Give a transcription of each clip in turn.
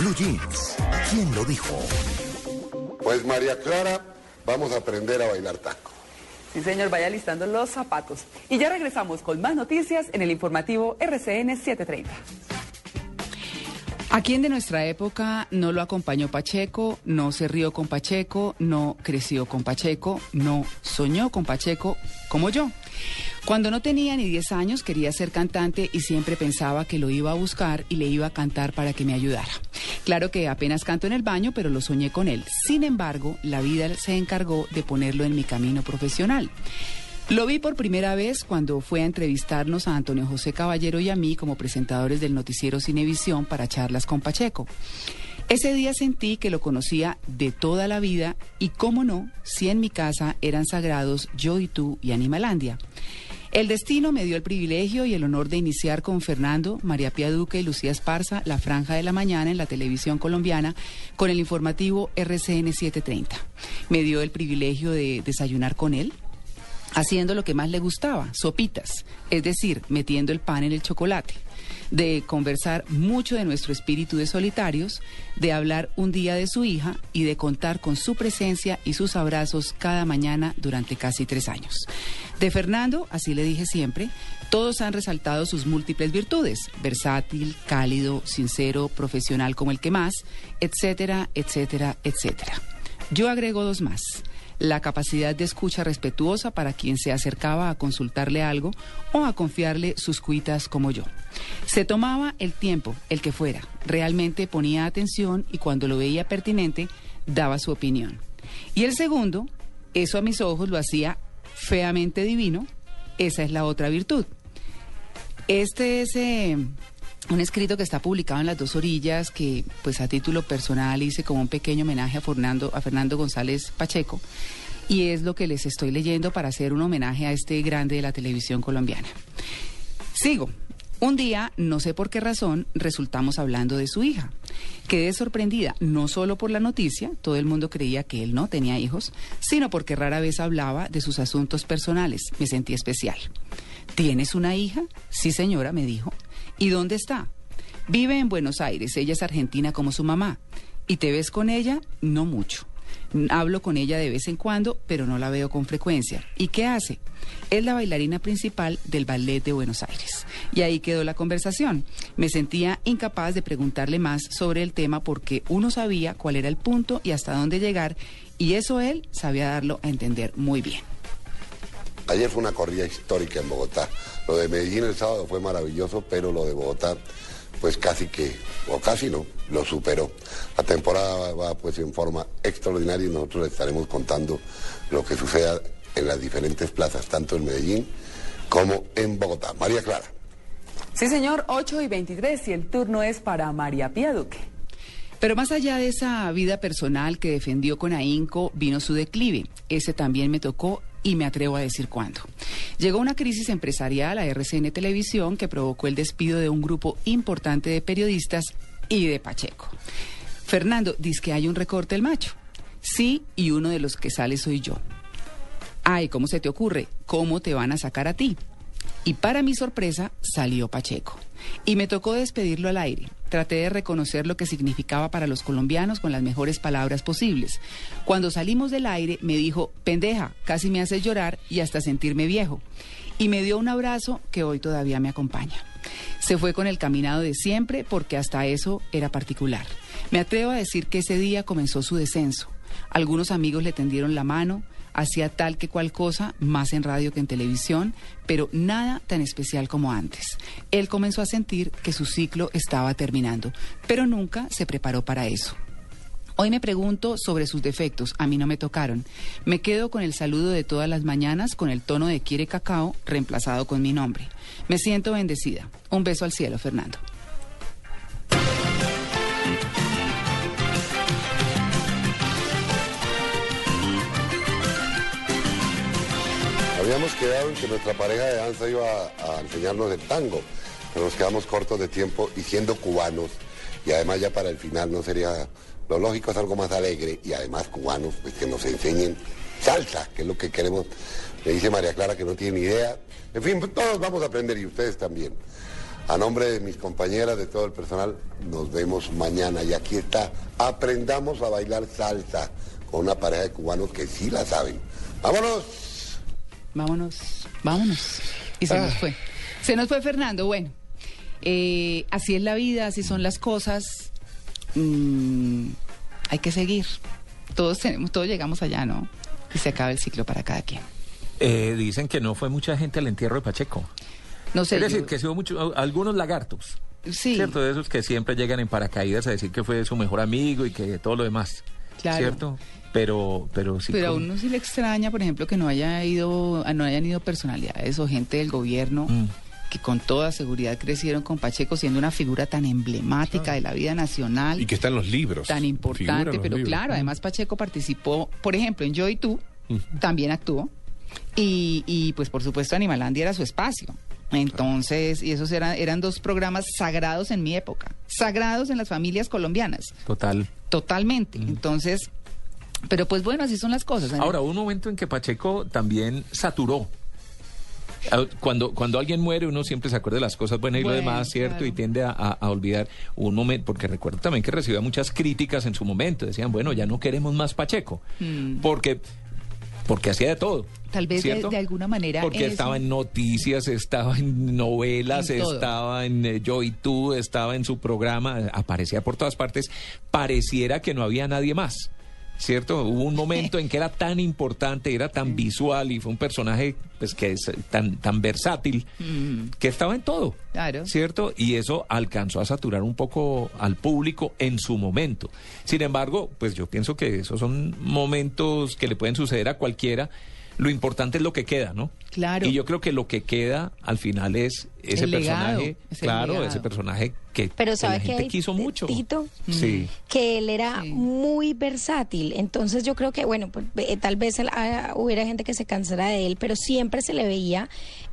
Blue Jeans. ¿Quién lo dijo? Pues María Clara, vamos a aprender a bailar taco. Sí, señor, vaya listando los zapatos. Y ya regresamos con más noticias en el informativo RCN 730. ¿A quién de nuestra época no lo acompañó Pacheco, no se rió con Pacheco, no creció con Pacheco, no soñó con Pacheco como yo? Cuando no tenía ni 10 años quería ser cantante y siempre pensaba que lo iba a buscar y le iba a cantar para que me ayudara. Claro que apenas canto en el baño, pero lo soñé con él. Sin embargo, la vida se encargó de ponerlo en mi camino profesional. Lo vi por primera vez cuando fue a entrevistarnos a Antonio José Caballero y a mí como presentadores del noticiero Cinevisión para charlas con Pacheco. Ese día sentí que lo conocía de toda la vida y, cómo no, si en mi casa eran sagrados yo y tú y Animalandia. El destino me dio el privilegio y el honor de iniciar con Fernando, María Pía Duque y Lucía Esparza la franja de la mañana en la televisión colombiana con el informativo RCN 730. Me dio el privilegio de desayunar con él, haciendo lo que más le gustaba, sopitas, es decir, metiendo el pan en el chocolate, de conversar mucho de nuestro espíritu de solitarios, de hablar un día de su hija y de contar con su presencia y sus abrazos cada mañana durante casi tres años. De Fernando, así le dije siempre, todos han resaltado sus múltiples virtudes, versátil, cálido, sincero, profesional como el que más, etcétera, etcétera, etcétera. Yo agrego dos más la capacidad de escucha respetuosa para quien se acercaba a consultarle algo o a confiarle sus cuitas como yo. Se tomaba el tiempo, el que fuera, realmente ponía atención y cuando lo veía pertinente, daba su opinión. Y el segundo, eso a mis ojos lo hacía feamente divino, esa es la otra virtud. Este es eh, un escrito que está publicado en las dos orillas que pues a título personal hice como un pequeño homenaje a Fernando, a Fernando González Pacheco y es lo que les estoy leyendo para hacer un homenaje a este grande de la televisión colombiana. Sigo. Un día, no sé por qué razón, resultamos hablando de su hija. Quedé sorprendida, no solo por la noticia, todo el mundo creía que él no tenía hijos, sino porque rara vez hablaba de sus asuntos personales. Me sentí especial. ¿Tienes una hija? Sí, señora, me dijo. ¿Y dónde está? Vive en Buenos Aires, ella es argentina como su mamá. ¿Y te ves con ella? No mucho. Hablo con ella de vez en cuando, pero no la veo con frecuencia. ¿Y qué hace? Es la bailarina principal del Ballet de Buenos Aires. Y ahí quedó la conversación. Me sentía incapaz de preguntarle más sobre el tema porque uno sabía cuál era el punto y hasta dónde llegar, y eso él sabía darlo a entender muy bien. Ayer fue una corrida histórica en Bogotá. Lo de Medellín el sábado fue maravilloso, pero lo de Bogotá, pues casi que, o casi no, lo superó. La temporada va pues en forma extraordinaria y nosotros les estaremos contando lo que suceda en las diferentes plazas, tanto en Medellín como en Bogotá. María Clara. Sí, señor, 8 y 23 y el turno es para María Pía Duque. Pero más allá de esa vida personal que defendió con ahínco, vino su declive. Ese también me tocó y me atrevo a decir cuándo. Llegó una crisis empresarial a RCN Televisión que provocó el despido de un grupo importante de periodistas y de Pacheco. Fernando, dice que hay un recorte el macho. Sí, y uno de los que sale soy yo. Ay, ¿cómo se te ocurre? ¿Cómo te van a sacar a ti? Y para mi sorpresa salió Pacheco. Y me tocó despedirlo al aire. Traté de reconocer lo que significaba para los colombianos con las mejores palabras posibles. Cuando salimos del aire me dijo, pendeja, casi me haces llorar y hasta sentirme viejo. Y me dio un abrazo que hoy todavía me acompaña. Se fue con el caminado de siempre porque hasta eso era particular. Me atrevo a decir que ese día comenzó su descenso. Algunos amigos le tendieron la mano, hacía tal que cual cosa, más en radio que en televisión, pero nada tan especial como antes. Él comenzó a sentir que su ciclo estaba terminando, pero nunca se preparó para eso. Hoy me pregunto sobre sus defectos, a mí no me tocaron. Me quedo con el saludo de todas las mañanas con el tono de quiere cacao reemplazado con mi nombre. Me siento bendecida. Un beso al cielo, Fernando. Habíamos quedado en que nuestra pareja de danza iba a, enseñarnos el tango, pero nos quedamos cortos de tiempo y siendo cubanos, y además ya para el final no sería lo lógico es algo más alegre y además cubanos, pues que nos enseñen salsa, que es lo que queremos. Me dice María Clara que no tiene ni idea. En fin, todos vamos a aprender y ustedes también. A nombre de mis compañeras, de todo el personal, nos vemos mañana. Y aquí está, aprendamos a bailar salsa con una pareja de cubanos que sí la saben. ¡Vámonos! Vámonos, vámonos. Y se nos fue. Se nos fue Fernando. Bueno, eh, así es la vida, así son las cosas. Mm, hay que seguir. Todos tenemos, todos llegamos allá, ¿no? Y se acaba el ciclo para cada quien. Eh, dicen que no fue mucha gente al entierro de Pacheco. No sé. es decir, yo- que hubo mucho, algunos lagartos. Sí. ¿Cierto? De esos que siempre llegan en paracaídas a decir que fue su mejor amigo y que todo lo demás. Claro. ¿Cierto? Pero, pero sí. Pero a uno sí le extraña, por ejemplo, que no haya ido, no hayan ido personalidades o gente del gobierno Mm. que con toda seguridad crecieron con Pacheco siendo una figura tan emblemática de la vida nacional, Y que está en los libros. tan importante, pero libros. claro, además Pacheco participó, por ejemplo, en Yo y Tú, también actuó, y, y, pues por supuesto Animalandia era su espacio. Entonces, y esos eran, eran dos programas sagrados en mi época, sagrados en las familias colombianas, Total. totalmente. Entonces, pero pues bueno, así son las cosas. Ahora, hubo un momento en que Pacheco también saturó. Ah, Cuando, cuando alguien muere, uno siempre se acuerda de las cosas buenas y Bueno, lo demás, ¿cierto? claro. Y tiende a, a- a olvidar un momento, porque recuerdo también que recibía muchas críticas en su momento. Decían, bueno, ya no queremos más Pacheco. Porque, porque hacía de todo. Tal vez de- alguna manera Porque eso- estaba en noticias, estaba en novelas, En estaba en eh, Yo y Tú, estaba en su programa, aparecía por todas partes. Pareciera que no había nadie más. ¿Cierto? Hubo un momento en que era tan importante, era tan visual y fue un personaje pues, que es tan, tan versátil que estaba en todo. Mm. Claro. ¿Cierto? Y eso alcanzó a saturar un poco al público en su momento. Sin embargo, pues yo pienso que esos son momentos que le pueden suceder a cualquiera. Lo importante es lo que queda, ¿no? Claro. Y yo creo que lo que queda al final es ese El legado, personaje, es claro, legado. ese personaje que, Pero que ¿sabe la gente hay, quiso mucho. Tito? Sí. que él era Sí. muy versátil. Entonces yo creo que, bueno, pues, eh, tal vez él, ah, hubiera gente que se cansara de él, pero siempre se le veía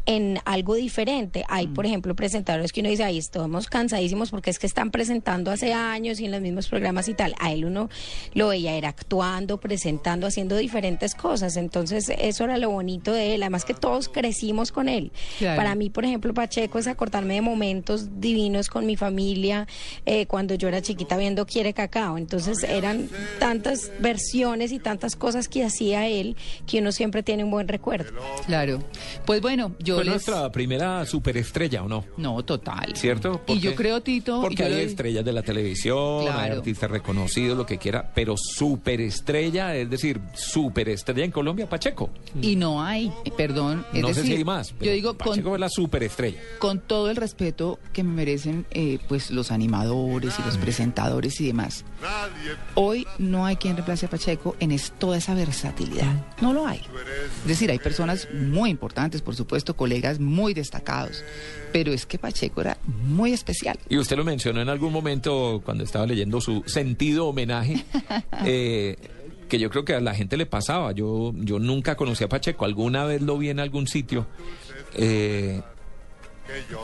en algo diferente. Hay, por ejemplo, presentadores que uno dice, ahí estamos cansadísimos porque es que están presentando hace años y en los mismos programas y tal. A él uno lo veía, era actuando, presentando, haciendo diferentes cosas. Entonces eso era lo bonito de él. Además que todos crecimos con él. Claro. Para mí, por ejemplo, Pacheco es acordarme de momentos divinos con mi familia eh, cuando yo era chiquita viendo Quiere Cacao. Entonces eran tantas versiones y tantas cosas que hacía él que uno siempre tiene un buen recuerdo. Claro. Pues bueno, yo Fue les... nuestra primera superestrella, ¿o no? No, total. ¿Cierto? Y yo creo, Tito... Porque hay lo- estrellas de la televisión, hay Claro. artistas reconocidos, lo que quiera, pero superestrella, es decir, superestrella en Colombia, Pacheco. Y no hay, perdón. es no sé si hay más, pero yo digo, con, Pacheco es la superestrella. Con todo el respeto que me merecen eh, pues los animadores y los presentadores y demás. Hoy no hay quien reemplace a Pacheco en es- toda esa versatilidad. No lo hay. Es decir, hay personas muy importantes, por supuesto, colegas muy destacados, pero es que Pacheco era muy especial. Y usted lo mencionó en algún momento cuando estaba leyendo su sentido homenaje, eh, que yo creo que a la gente le pasaba. Yo, yo nunca conocí a Pacheco, alguna vez lo vi en algún sitio, eh,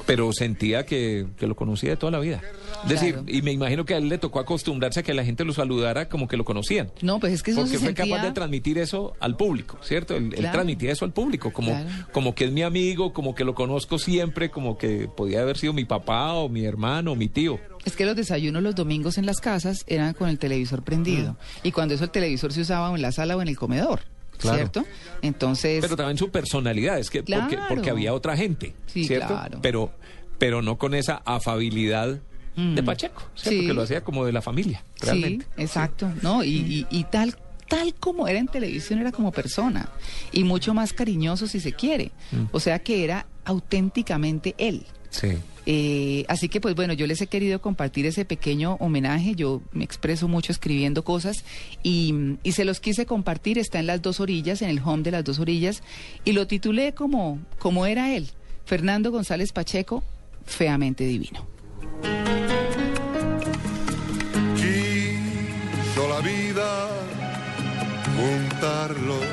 pero sentía que, que lo conocía de toda la vida. Es decir, Claro. y me imagino que a él le tocó acostumbrarse a que la gente lo saludara como que lo conocían. No, pues es que eso Porque se fue sentía... capaz de transmitir eso al público, ¿cierto? Él, él Claro. transmitía eso al público, como, Claro. como que es mi amigo, como que lo conozco siempre, como que podía haber sido mi papá o mi hermano o mi tío. Es que los desayunos los domingos en las casas eran con el televisor prendido. Y cuando eso el televisor se usaba en la sala o en el comedor, Claro. ¿cierto? Entonces... Pero también su personalidad, es que porque, Claro. porque había otra gente, Sí, ¿cierto? claro. Pero, pero no con esa afabilidad de Pacheco, ¿cierto? Mm. Sí. Que lo hacía como de la familia, realmente. Sí, exacto. No, y, y- y tal tal como era en televisión era como persona y mucho más cariñoso si se quiere. Mm. O sea que era auténticamente él. Sí. Eh, así que pues bueno, yo les he querido compartir ese pequeño homenaje, yo me expreso mucho escribiendo cosas y, y se los quise compartir, está en las dos orillas, en el home de las dos orillas, y lo titulé como, como era él, Fernando González Pacheco, feamente divino. Quiso la vida juntarlo